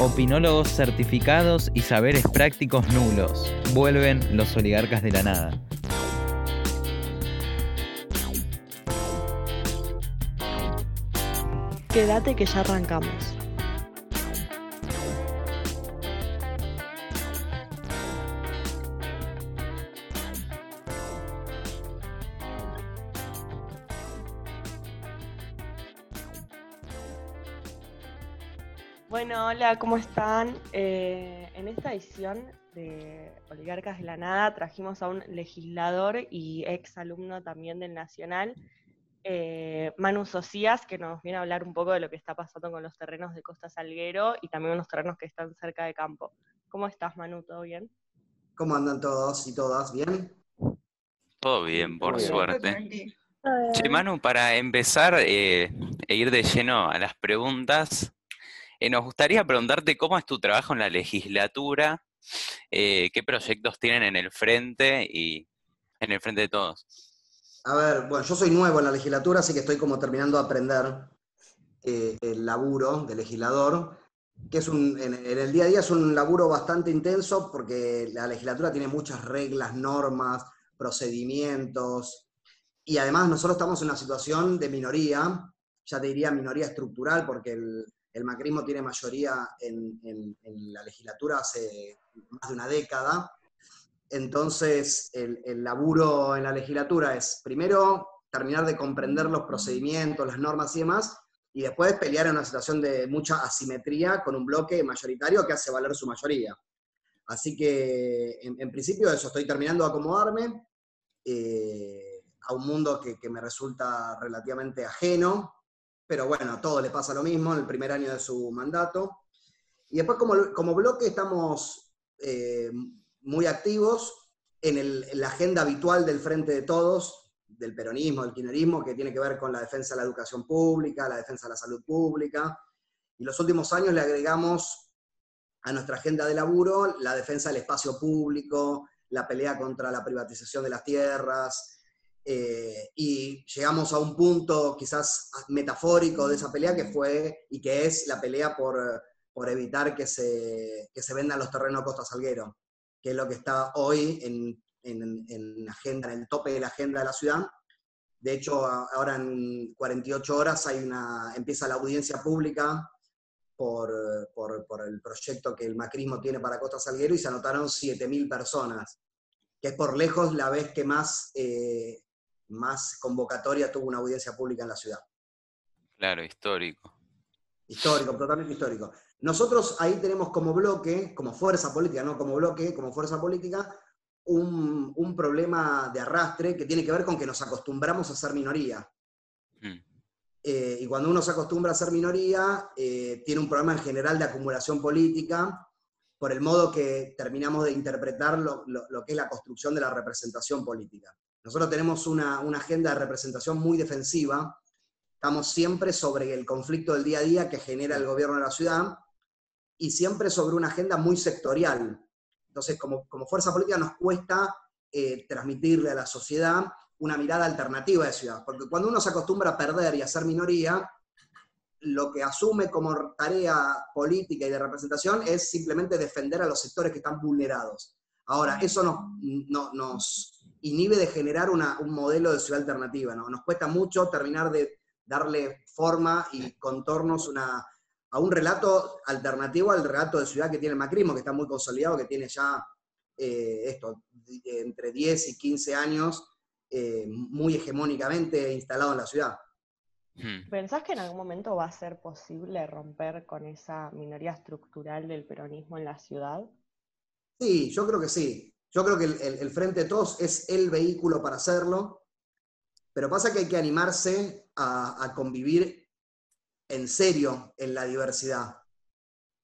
Opinólogos certificados y saberes prácticos nulos. Vuelven los oligarcas de la nada. Quédate que ya arrancamos. Hola, ¿cómo están? Eh, en esta edición de Oligarcas de la Nada trajimos a un legislador y ex alumno también del Nacional, eh, Manu Socias, que nos viene a hablar un poco de lo que está pasando con los terrenos de Costa Salguero y también unos terrenos que están cerca de campo. ¿Cómo estás, Manu? ¿Todo bien? ¿Cómo andan todos y todas? ¿Bien? Todo bien, por Muy bien. suerte. Che, Manu, para empezar eh, e ir de lleno a las preguntas, eh, nos gustaría preguntarte cómo es tu trabajo en la legislatura, eh, qué proyectos tienen en el frente y en el frente de todos. A ver, bueno, yo soy nuevo en la legislatura, así que estoy como terminando de aprender eh, el laburo de legislador, que es un, en, en el día a día es un laburo bastante intenso porque la legislatura tiene muchas reglas, normas, procedimientos, y además nosotros estamos en una situación de minoría, ya te diría minoría estructural, porque el, el macrismo tiene mayoría en, la legislatura hace más de una década. Entonces, el, laburo en la legislatura es primero terminar de comprender los procedimientos, las normas y demás, y después pelear en una situación de mucha asimetría con un bloque mayoritario que hace valer su mayoría. Así que, en, principio, eso, estoy terminando de acomodarme eh, a un mundo que me resulta relativamente ajeno, pero bueno, a todo le pasa lo mismo en el primer año de su mandato. Y después, como, como bloque, estamos eh, muy activos en, la agenda habitual del Frente de Todos, del peronismo, del kirchnerismo, que tiene que ver con la defensa de la educación pública, la defensa de la salud pública. Y los últimos años le agregamos a nuestra agenda de laburo la defensa del espacio público, la pelea contra la privatización de las tierras, eh, y llegamos a un punto quizás metafórico de esa pelea que fue y que es la pelea por, por evitar que se, que se vendan los terrenos Costa Salguero, que es lo que está hoy en, en, en agenda, en el tope de la agenda de la ciudad. De hecho, ahora en 48 horas hay una, empieza la audiencia pública por, por, por el proyecto que el macrismo tiene para Costa Salguero y se anotaron 7.000 personas, que es por lejos la vez que más, eh, más convocatoria tuvo una audiencia pública en la ciudad. Claro, histórico. Histórico, totalmente histórico. Nosotros ahí tenemos como bloque, como fuerza política, no como bloque, como fuerza política, un, un problema de arrastre que tiene que ver con que nos acostumbramos a ser minoría. Mm, Eh, y cuando uno se acostumbra a ser minoría, eh, tiene un problema en general de acumulación política, por el modo que terminamos de interpretar lo, lo- lo que es la construcción de la representación política. Nosotros tenemos una, una agenda de representación muy defensiva, estamos siempre sobre el conflicto del día a día que genera el gobierno de la ciudad y siempre sobre una agenda muy sectorial. Entonces, como, como fuerza política nos cuesta eh, transmitirle a la sociedad una mirada alternativa de ciudad, porque cuando uno se acostumbra a perder y a ser minoría, lo que asume como tarea política y de representación es simplemente defender a los sectores que están vulnerados. Ahora, eso nos, no- nos inhibe de generar una- un modelo de ciudad alternativa, ¿no? Nos cuesta mucho terminar de darle forma y contornos una, a un relato alternativo al relato de ciudad que tiene el macrismo, que está muy consolidado, que tiene ya eh, esto, entre 10 y 15 años, eh, muy hegemónicamente instalado en la ciudad. mm. ¿Pensás que en algún momento va a ser posible romper con esa minoría estructural del peronismo en la ciudad? Sí, yo creo que sí. Yo creo que el, Frente de Todos es el vehículo para hacerlo, pero pasa que hay que animarse a, a convivir en serio en la diversidad,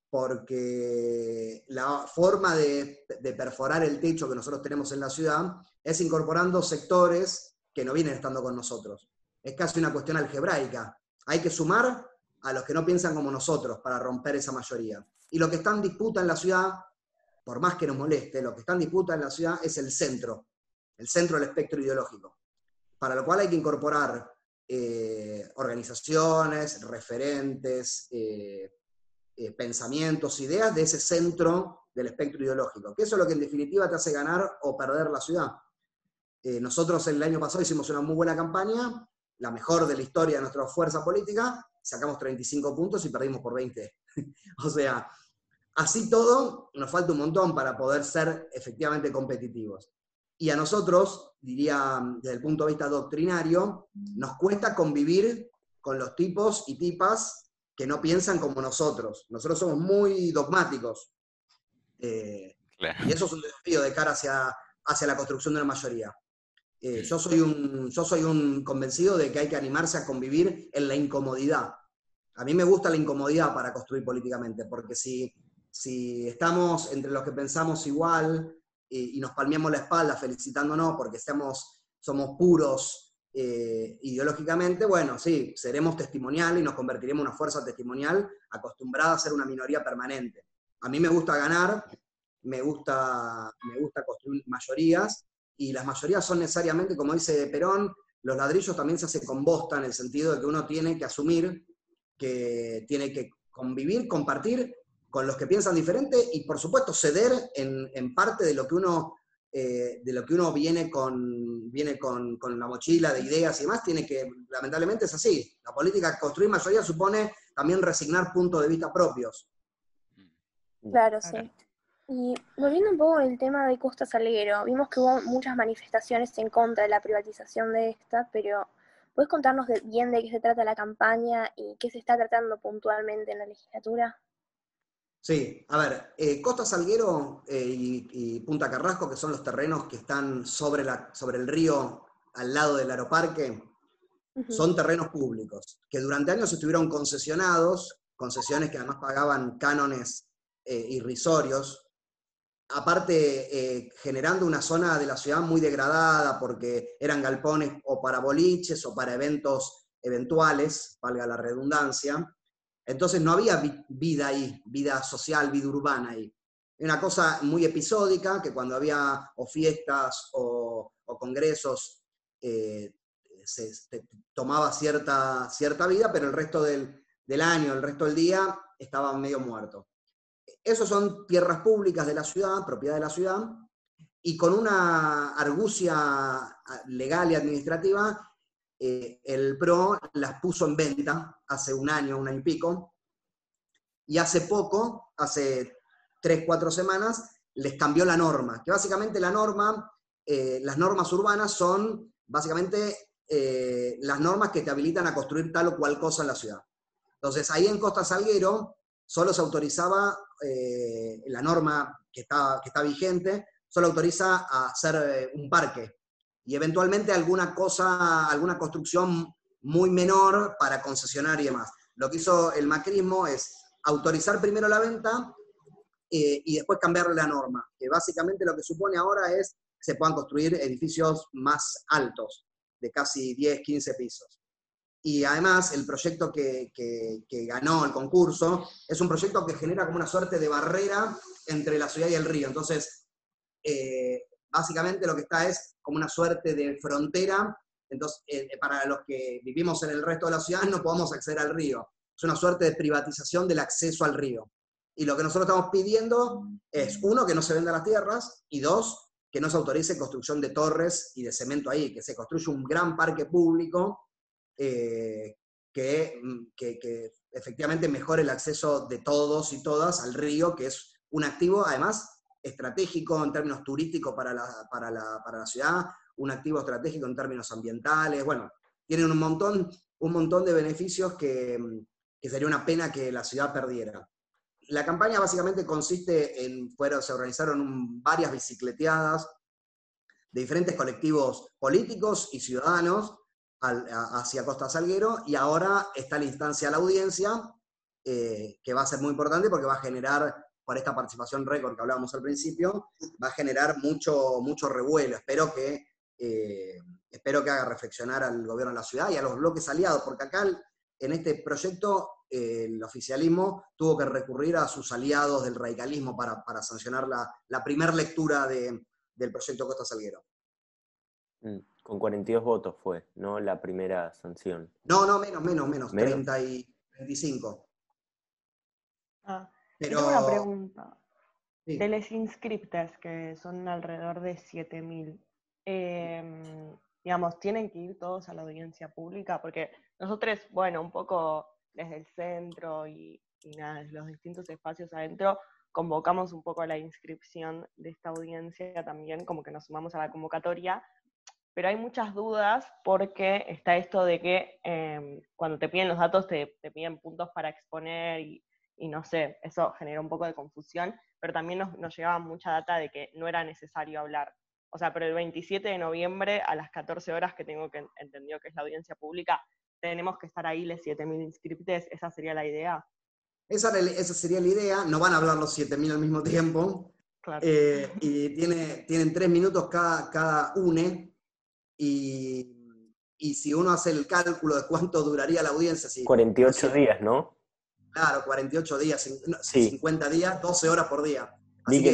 porque la forma de, de perforar el techo que nosotros tenemos en la ciudad es incorporando sectores que no vienen estando con nosotros. Es casi una cuestión algebraica. Hay que sumar a los que no piensan como nosotros para romper esa mayoría. Y lo que está en disputa en la ciudad por más que nos moleste, lo que está en disputa en la ciudad es el centro, el centro del espectro ideológico, para lo cual hay que incorporar eh, organizaciones, referentes, eh, eh, pensamientos, ideas de ese centro del espectro ideológico, que eso es lo que en definitiva te hace ganar o perder la ciudad. Nosotros el año pasado hicimos una muy buena campaña, la mejor de la historia de nuestra fuerza política, sacamos 35 puntos y perdimos por 20. o sea, así todo, nos falta un montón para poder ser efectivamente competitivos. Y a nosotros, diría desde el punto de vista doctrinario, nos cuesta convivir con los tipos y tipas que no piensan como nosotros. Nosotros somos muy dogmáticos. Eh, y eso es un desafío de cara hacia, hacia la construcción de una mayoría. Eh, yo, soy un, yo soy un convencido de que hay que animarse a convivir en la incomodidad. A mí me gusta la incomodidad para construir políticamente, porque si, si estamos entre los que pensamos igual y, nos palmeamos la espalda felicitándonos porque somos puros eh, ideológicamente, bueno, sí, seremos testimonial y nos convertiremos en una fuerza testimonial acostumbrada a ser una minoría permanente. A mí me gusta ganar, me gusta, me gusta construir mayorías, y las mayorías son necesariamente, como dice Perón, los ladrillos también se hacen con bosta, en el sentido de que uno tiene que asumir que tiene que convivir, compartir con los que piensan diferente y por supuesto ceder en, parte de lo que uno, eh, de lo que uno viene, con, viene con, con, la mochila de ideas y demás, tiene que, lamentablemente es así. La política, construir mayoría supone también resignar puntos de vista propios. Claro, sí. Y volviendo un poco al tema de Costa Salguero, vimos que hubo muchas manifestaciones en contra de la privatización de esta, pero ¿puedes contarnos bien de qué se trata la campaña y qué se está tratando puntualmente en la legislatura? Sí, a ver, eh, Costa Salguero eh, y, Punta Carrasco, que son los terrenos que están sobre, la, sobre el río al lado del aeroparque, son terrenos públicos, que durante años estuvieron concesionados, concesiones que además pagaban cánones eh, irrisorios, aparte eh, generando una zona de la ciudad muy degradada porque eran galpones o para boliches o para eventos eventuales, valga la redundancia. Entonces no había vida ahí, vida social, vida urbana ahí. Una cosa muy episódica, que cuando había o fiestas o, congresos eh, se, tomaba cierta, cierta vida, pero el resto del, del año, el resto del día, estaba medio muerto. Esos son tierras públicas de la ciudad, propiedad de la ciudad, y con una argucia legal y administrativa, eh, el PRO las puso en venta hace un año, un año y pico, y hace poco, hace tres, cuatro semanas, les cambió la norma, que básicamente la norma, eh, las normas urbanas son básicamente eh, las normas que te habilitan a construir tal o cual cosa en la ciudad. Entonces, ahí en Costa Salguero solo se autorizaba la norma que está, que está vigente, solo autoriza a hacer un parque y eventualmente alguna cosa, alguna construcción muy menor para concesionar y demás. Lo que hizo el macrismo es autorizar primero la venta eh, y después cambiarle la norma, que básicamente lo que supone ahora es que se puedan construir edificios más altos, de casi 10, 15 pisos. Y además el proyecto que, ganó el concurso es un proyecto que genera como una suerte de barrera entre la ciudad y el río. Entonces, eh, básicamente lo que está es como una suerte de frontera. Entonces, eh, para los que vivimos en el resto de la ciudad no podemos acceder al río. Es una suerte de privatización del acceso al río. Y lo que nosotros estamos pidiendo es, uno, que no se vendan las tierras, y dos, que no se autorice construcción de torres y de cemento ahí, que se construya un gran parque público eh, mm, que, que, efectivamente mejore el acceso de todos y todas al río, que es un activo además estratégico en términos turísticos para la, para la, para la ciudad, un activo estratégico en términos ambientales, bueno, tienen un montón, un montón de beneficios que, que sería una pena que la ciudad perdiera. La campaña básicamente consiste en, fueron, se organizaron varias bicicleteadas de diferentes colectivos políticos y ciudadanos, hacia Costa Salguero y ahora está la instancia a la audiencia, eh, que va a ser muy importante porque va a generar, por esta participación récord que hablábamos al principio, va a generar mucho, mucho revuelo. Espero que, eh, espero que haga reflexionar al gobierno de la ciudad y a los bloques aliados, porque acá en este proyecto el oficialismo tuvo que recurrir a sus aliados del radicalismo para, sancionar la, la primera lectura del proyecto Costa Salguero. Mm. Con 42 votos fue, ¿no? La primera sanción. No, no, menos, menos, menos, 30 y 25. Ah, Pero... Tengo una pregunta. De los inscriptes, que son alrededor de 7.000, eh, em, digamos, ¿tienen que ir todos a la audiencia pública? Porque nosotros, bueno, un poco desde el centro y, y nada, desde los distintos espacios adentro, convocamos un poco a la inscripción de esta audiencia también, como que nos sumamos a la convocatoria, pero hay muchas dudas porque está esto de que em, cuando te piden los datos te, te piden puntos para exponer y, y, no sé, eso genera un poco de confusión, pero también nos, nos, llegaba mucha data de que no era necesario hablar. O sea, pero el 27 de noviembre a las 14 horas que tengo que entendido que es la audiencia pública, tenemos que estar ahí los 7.000 inscriptos, esa sería la idea. Esa, esa, sería la idea, no van a hablar los 7.000 al mismo tiempo, eh, y tiene, tienen tres minutos cada, cada une, y, y, si uno hace el cálculo de cuánto duraría la audiencia... Si, 48 días, ¿no? Claro, 48 días, 50 días, 12 horas por día. Así que,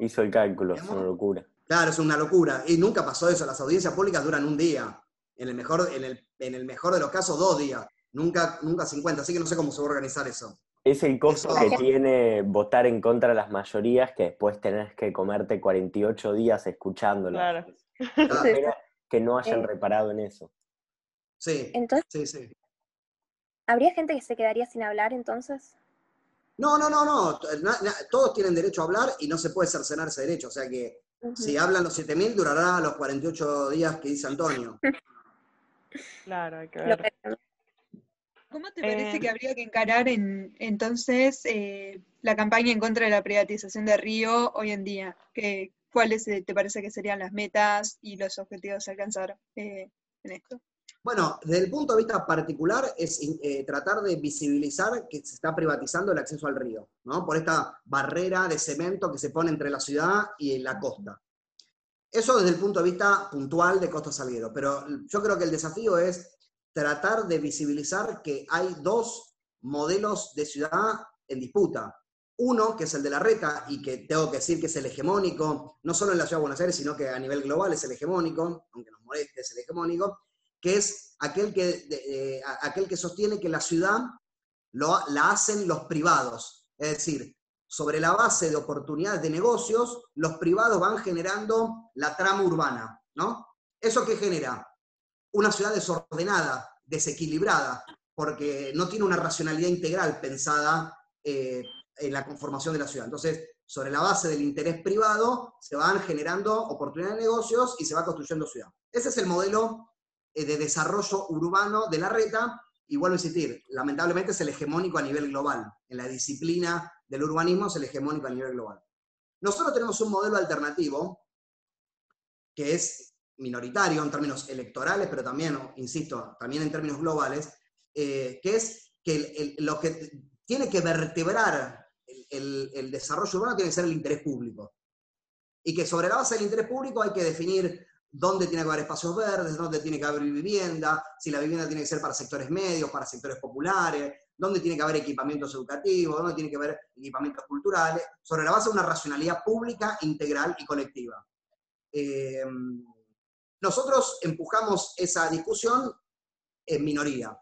hizo el cálculo, es una locura. Claro, es una locura. Y nunca pasó eso, las audiencias públicas duran un día. En el mejor, en el, en el mejor de los casos, dos días. Nunca, nunca 50, así que no sé cómo se va a organizar eso. Es el costo que tiene votar en contra de las mayorías, que después tenés que comerte 48 días escuchándolas. Claro. que no hayan eh. reparado en eso. Sí. Entonces, sí, sí. ¿Habría gente que se quedaría sin hablar entonces? No, no, no, no. Todos tienen derecho a hablar y no se puede cercenar ese derecho. O sea que si hablan los 7.000, durará los 48 días que dice Antonio. claro, hay que ver. ¿Cómo te parece que eh. habría que encarar en, entonces eh, la campaña en contra de la privatización de Río hoy en día? ¿Qué, ¿Cuáles eh, te parece que serían las metas y los objetivos a alcanzar en esto? Bueno, desde el punto de vista particular es tratar de visibilizar que se está privatizando el acceso al río, ¿no? Por esta barrera de cemento que se pone entre la ciudad y la costa. Eso desde el punto de vista puntual de Costa Salguero, pero yo creo que el desafío es tratar de visibilizar que hay dos modelos de ciudad en disputa. Uno, que es el de la reta, y que tengo que decir que es el hegemónico, no solo en la ciudad de Buenos Aires, sino que a nivel global es el hegemónico, aunque nos moleste, es el hegemónico, que es aquel que, aquel que sostiene que la ciudad lo, la hacen los privados. Es decir, sobre la base de oportunidades de negocios, los privados van generando la trama urbana, ¿no? ¿Eso qué genera? una ciudad desordenada, desequilibrada, porque no tiene una racionalidad integral pensada eh, en la conformación de la ciudad. Entonces, sobre la base del interés privado, se van generando oportunidades de negocios y se va construyendo ciudad. Ese es el modelo eh, de desarrollo urbano de la reta, y vuelvo a insistir, lamentablemente es el hegemónico a nivel global. En la disciplina del urbanismo es el hegemónico a nivel global. Nosotros tenemos un modelo alternativo, que es minoritario en términos electorales, pero también, insisto, también en términos globales, eh, que es que lo que tiene que vertebrar el, desarrollo urbano tiene que ser el interés público. Y que sobre la base del interés público hay que definir dónde tiene que haber espacios verdes, dónde tiene que haber vivienda, si la vivienda tiene que ser para sectores medios, para sectores populares, dónde tiene que haber equipamientos educativos, dónde tiene que haber equipamientos culturales, sobre la base de una racionalidad pública, integral y colectiva. Eh, nosotros empujamos esa discusión en minoría.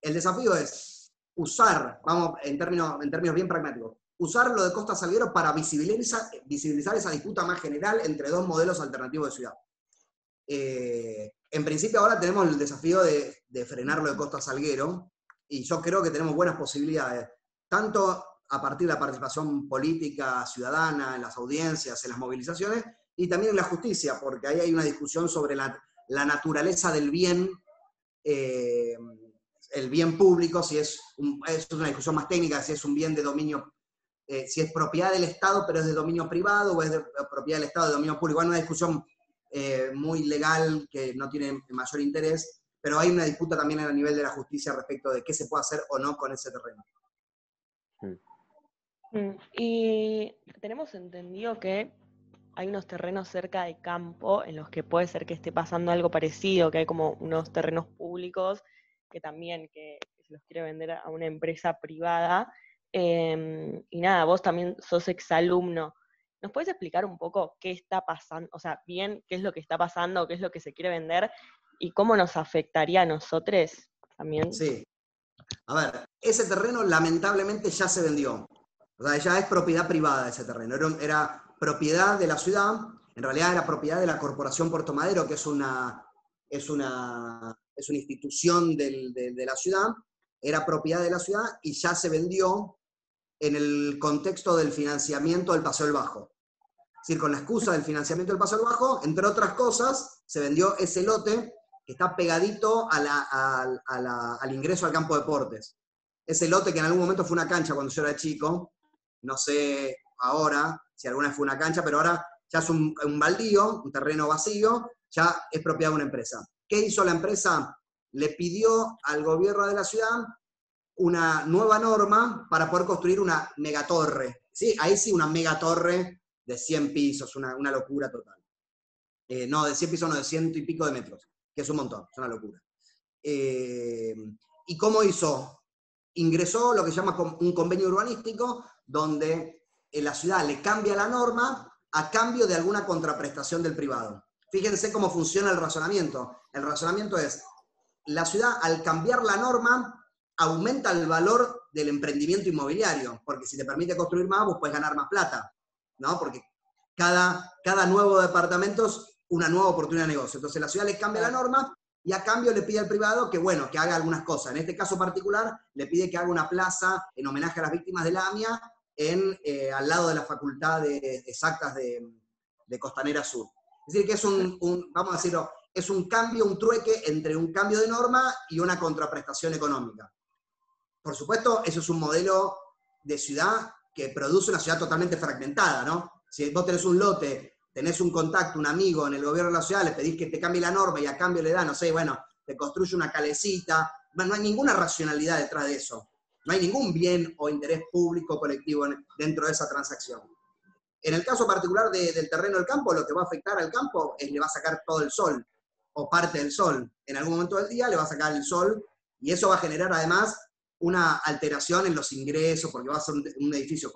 El desafío es usar, vamos, en términos, en términos bien pragmáticos, usar lo de Costa Salguero para visibilizar, visibilizar esa disputa más general entre dos modelos alternativos de ciudad. Eh, en principio ahora tenemos el desafío de, de frenar lo de Costa Salguero y yo creo que tenemos buenas posibilidades, tanto a partir de la participación política ciudadana, en las audiencias, en las movilizaciones, y también en la justicia, porque ahí hay una discusión sobre la, naturaleza del bien, eh, el bien público, si es, es una discusión más técnica, si es un bien de dominio, eh, si es propiedad del Estado, pero es de dominio privado, o es de propiedad del Estado de dominio público. Hay una discusión eh, muy legal que no tiene mayor interés, pero hay una disputa también a nivel de la justicia respecto de qué se puede hacer o no con ese terreno. Mm, y tenemos entendido que hay unos terrenos cerca de campo en los que puede ser que esté pasando algo parecido, que hay como unos terrenos públicos que también se los quiere vender a una empresa privada. Em, y nada, vos también sos exalumno. ¿Nos puedes explicar un poco qué está pasando? O sea, bien, qué es lo que está pasando, qué es lo que se quiere vender y cómo nos afectaría a nosotros también. Sí. A ver, ese terreno lamentablemente ya se vendió. O sea, ya es propiedad privada ese terreno. Era, propiedad de la ciudad, en realidad era propiedad de la Corporación Puerto Madero, que es una, es una, es una institución de, la ciudad, era propiedad de la ciudad y ya se vendió en el contexto del financiamiento del Paseo del Bajo. Es decir, con la excusa del financiamiento del Paseo del Bajo, entre otras cosas, se vendió ese lote que está pegadito al ingreso al campo de deportes. Ese lote que en algún momento fue una cancha cuando yo era chico, no sé ahora si alguna vez fue una cancha, pero ahora ya es un, baldío, un terreno vacío, ya es propiedad de una empresa. ¿Qué hizo la empresa? Le pidió al gobierno de la ciudad una nueva norma para poder construir una megatorre. ¿sí? Ahí sí, una megatorre de 100 pisos, una, locura total. Eh, no, de 100 pisos, no, de ciento y pico de metros, que es un montón, es una locura. Eh, ¿Y cómo hizo? Ingresó lo que se llama un convenio urbanístico donde en la ciudad le cambia la norma a cambio de alguna contraprestación del privado. Fíjense cómo funciona el razonamiento. El razonamiento es, la ciudad al cambiar la norma aumenta el valor del emprendimiento inmobiliario, porque si te permite construir más, vos puedes ganar más plata, ¿no? Porque cada, cada nuevo departamento es una nueva oportunidad de negocio. Entonces la ciudad le cambia la norma y a cambio le pide al privado que, bueno, que haga algunas cosas. En este caso particular, le pide que haga una plaza en homenaje a las víctimas de la AMIA en, eh, al lado de la Facultad de Exactas de, Costanera Sur. Es decir, que es un, vamos a decirlo, es un cambio, un trueque entre un cambio de norma y una contraprestación económica. Por supuesto, eso es un modelo de ciudad que produce una ciudad totalmente fragmentada, ¿no? Si vos tenés un lote, tenés un contacto, un amigo en el gobierno de la ciudad, le pedís que te cambie la norma y a cambio le da, no sé, bueno, te construye una calecita, no hay ninguna racionalidad detrás de eso. No hay ningún bien o interés público o colectivo dentro de esa transacción. En el caso particular del terreno del campo, lo que va a afectar al campo es le va a sacar todo el sol o parte del sol. En algún momento del día le va a sacar el sol y eso va a generar además una alteración en los ingresos porque va a ser un, edificio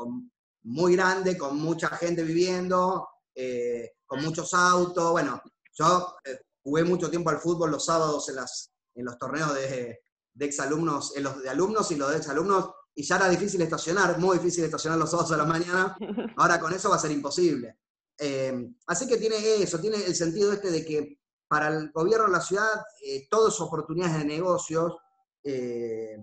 muy grande, con mucha gente viviendo, eh, con muchos autos. Bueno, yo eh, jugué mucho tiempo al fútbol los sábados en, las, en los torneos de, de exalumnos, en los de alumnos y los de exalumnos, y ya era difícil estacionar, muy difícil estacionar los sábados a la mañana, ahora con eso va a ser imposible. Eh, así que tiene eso, tiene el sentido este de que para el gobierno de la ciudad eh, todas oportunidades de negocios, eh,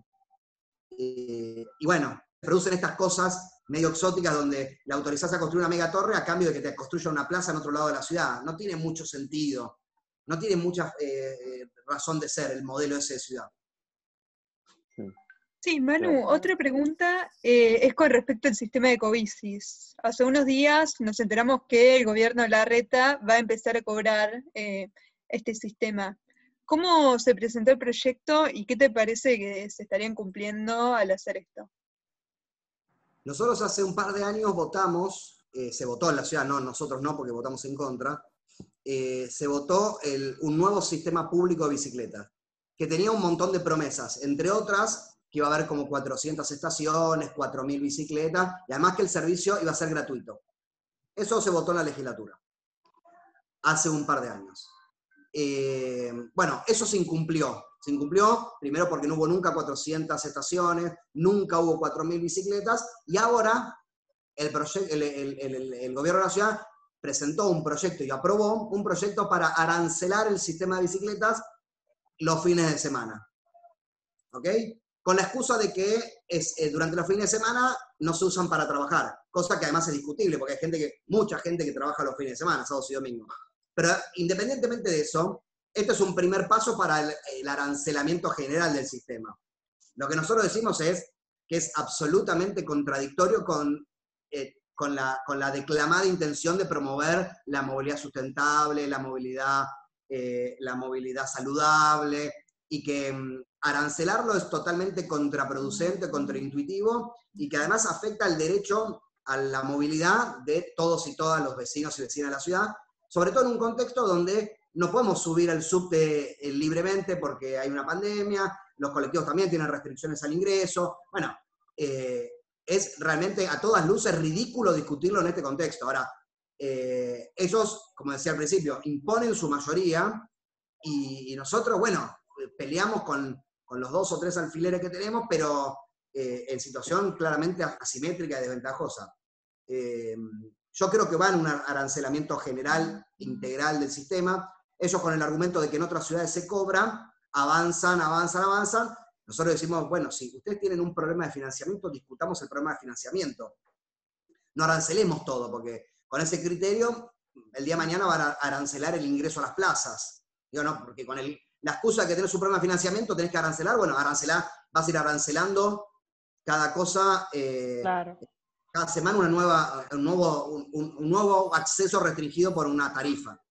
y bueno, producen estas cosas medio exóticas donde le autorizás a construir una megatorre a cambio de que te construya una plaza en otro lado de la ciudad. No tiene mucho sentido, no tiene mucha razón de ser el modelo ese de ciudad. Sí, Manu, otra pregunta eh, es con respecto al sistema de covicis. Hace unos días nos enteramos que el gobierno de la reta va a empezar a cobrar eh, este sistema. ¿Cómo se presentó el proyecto y qué te parece que se estarían cumpliendo al hacer esto? Nosotros hace un par de años votamos, eh, se votó en la ciudad, no, nosotros no, porque votamos en contra, se votó un nuevo sistema público de bicicletas, que tenía un montón de promesas, entre otras que iba a haber como 400 estaciones, 4.000 bicicletas, y además que el servicio iba a ser gratuito. Eso se votó en la legislatura, hace un par de años. Eh, bueno, eso se incumplió. Se incumplió, primero porque no hubo nunca 400 estaciones, nunca hubo 4.000 bicicletas, y ahora el, gobierno de la ciudad presentó un proyecto y aprobó un proyecto para arancelar el sistema de bicicletas los fines de semana. ¿Ok? con la excusa de que eh, durante los fines de semana no se usan para trabajar, cosa que además es discutible, porque hay gente que, mucha gente que trabaja los fines de semana, sábados y domingos. Pero independientemente de eso, esto es un primer paso para el, arancelamiento general del sistema. Lo que nosotros decimos es que es absolutamente contradictorio con, eh, con, la, con, la, declamada intención de promover la movilidad sustentable, la movilidad, eh, la movilidad saludable, y que mm, arancelarlo es totalmente contraproducente, contraintuitivo y que además afecta el derecho a la movilidad de todos y todas los vecinos y vecinas de la ciudad, sobre todo en un contexto donde no podemos subir al subte eh, libremente porque hay una pandemia, los colectivos también tienen restricciones al ingreso. Bueno, eh, es realmente a todas luces ridículo discutirlo en este contexto. Ahora, eh, ellos, como decía al principio, imponen su mayoría y nosotros, bueno, peleamos con, con los dos o tres alfileres que tenemos, pero eh, en situación claramente asimétrica y desventajosa. Eh, yo creo que va en un arancelamiento general, integral del sistema. Ellos con el argumento de que en otras ciudades se cobra, avanzan, avanzan, avanzan. Nosotros decimos, bueno, si ustedes tienen un problema de financiamiento, discutamos el problema de financiamiento. No arancelemos todo, porque con ese criterio, el día de mañana van a arancelar el ingreso a las plazas. Digo, no, porque con el, la excusa de que tenés un problema de financiamiento, tenés que arancelar, bueno, arancelar, vas a ir arancelando cada cosa, eh, cada semana una nueva, un, nuevo, un, nuevo acceso restringido por una tarifa.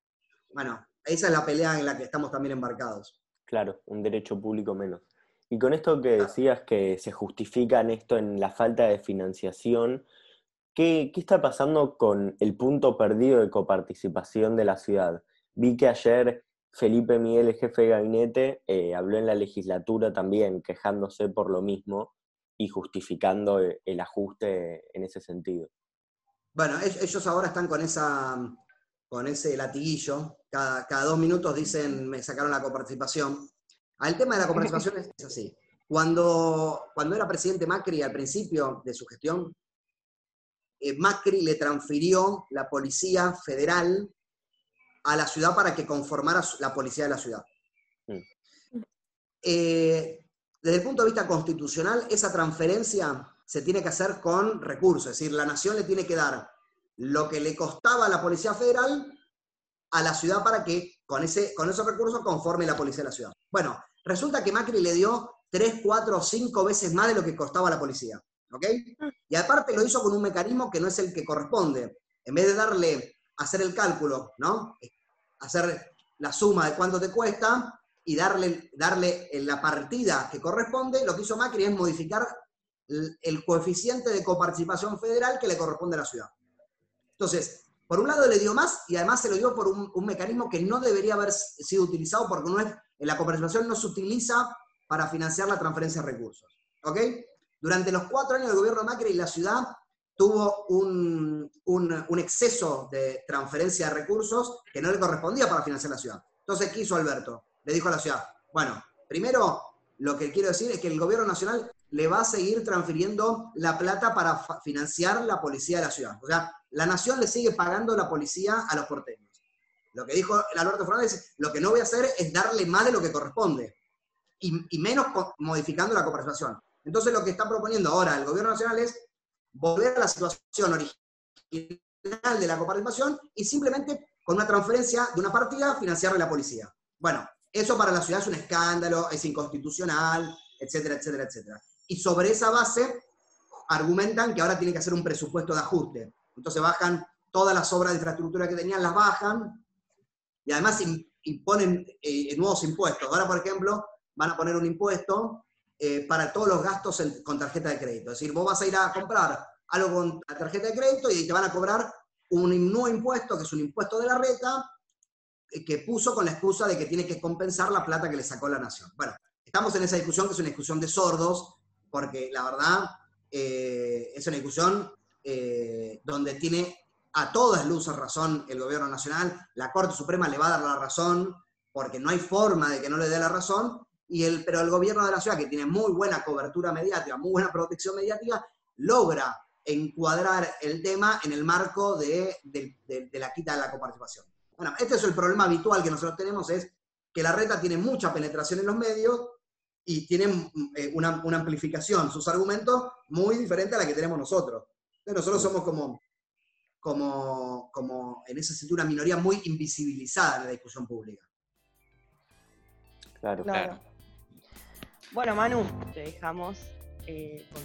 Bueno, esa es la pelea en la que estamos también embarcados. Claro, un derecho público menos. Y con esto que decías que se justifica en esto en la falta de financiación, ¿qué, ¿qué, está pasando con el punto perdido de coparticipación de la ciudad? Vi que ayer Felipe Miguel, el jefe de gabinete, eh, habló en la legislatura también quejándose por lo mismo y justificando eh, el ajuste en ese sentido. Bueno, ellos ahora están con, esa, con ese latiguillo. Cada, cada dos minutos dicen, me sacaron la coparticipación. El tema de la coparticipación es así. Cuando, cuando era presidente Macri, al principio de su gestión, eh, Macri le transfirió la Policía Federal a la ciudad para que conformara la policía de la ciudad. Mm. Eh, desde el punto de vista constitucional, esa transferencia se tiene que hacer con recursos, es decir, la nación le tiene que dar lo que le costaba a la Policía Federal a la ciudad para que con, ese, con esos recursos conforme la Policía de la ciudad. Bueno, resulta que Macri le dio tres, cuatro, cinco veces más de lo que costaba la policía. ¿Ok? Y aparte lo hizo con un mecanismo que no es el que corresponde. En vez de darle, hacer el cálculo, ¿no? Hacer la suma de cuánto te cuesta, y darle, darle la partida que corresponde, lo que hizo Macri es modificar el, coeficiente de coparticipación federal que le corresponde a la ciudad. Entonces, por un lado le dio más y además se lo dio por un, mecanismo que no debería haber sido utilizado porque no es, la coparticipación no se utiliza para financiar la transferencia de recursos. ¿Ok? Durante los cuatro años del gobierno de Macri, la ciudad tuvo un, un, exceso de transferencia de recursos que no le correspondía para financiar la ciudad. Entonces, ¿qué hizo Alberto? Le dijo a la ciudad, bueno, primero lo que quiero decir es que el gobierno nacional le va a seguir transfiriendo la plata para financiar la policía de la ciudad. O sea, la nación le sigue pagando la policía a los porteños. Lo que dijo el Alberto Fernández, lo que no voy a hacer es darle más de lo que corresponde y, menos modificando la cooperación. Entonces lo que está proponiendo ahora el gobierno nacional es volver a la situación original de la cooperación y simplemente con una transferencia de una partida financiarle la policía. Bueno, eso para la ciudad es un escándalo, es inconstitucional, etcétera, etcétera, etcétera. Y sobre esa base argumentan que ahora tiene que hacer un presupuesto de ajuste. Entonces bajan todas las obras de infraestructura que tenían, las bajan y además imponen eh, nuevos impuestos. Ahora, por ejemplo, van a poner un impuesto eh, para todos los gastos con tarjeta de crédito. Es decir, vos vas a ir a comprar algo con la tarjeta de crédito y te van a cobrar un nuevo impuesto, que es un impuesto de la reta, eh, que puso con la excusa de que tiene que compensar la plata que le sacó la nación. Bueno, estamos en esa discusión que es una discusión de sordos, porque la verdad eh, es una discusión eh, donde tiene a todas luces razón el gobierno nacional, la Corte Suprema le va a dar la razón, porque no hay forma de que no le dé la razón, y el, pero el gobierno de la ciudad, que tiene muy buena cobertura mediática, muy buena protección mediática, logra encuadrar el tema en el marco de, de la quita de la coparticipación. Bueno, este es el problema habitual que nosotros tenemos, es que la reta tiene mucha penetración en los medios y tiene mm, eh, una, amplificación, sus argumentos, muy diferente a la que tenemos nosotros. Entonces nosotros somos como, como, como en ese sentido, una minoría muy invisibilizada en la discusión pública. Claro, claro. Bueno, Manu, te dejamos eh, con,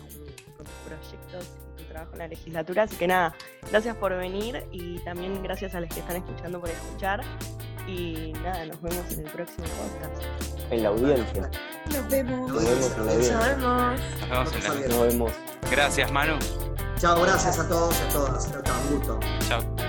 tus proyectos y tu trabajo en la legislatura. Así que nada, gracias por venir y también gracias a los que están escuchando por escuchar. Y nada, nos vemos en el próximo podcast. En la audiencia. Nos vemos. Nos vemos en la audiencia. Nos vemos. Nos vemos. Gracias, Manu. Chao, gracias a todos y a todas. Un gusto. Chao.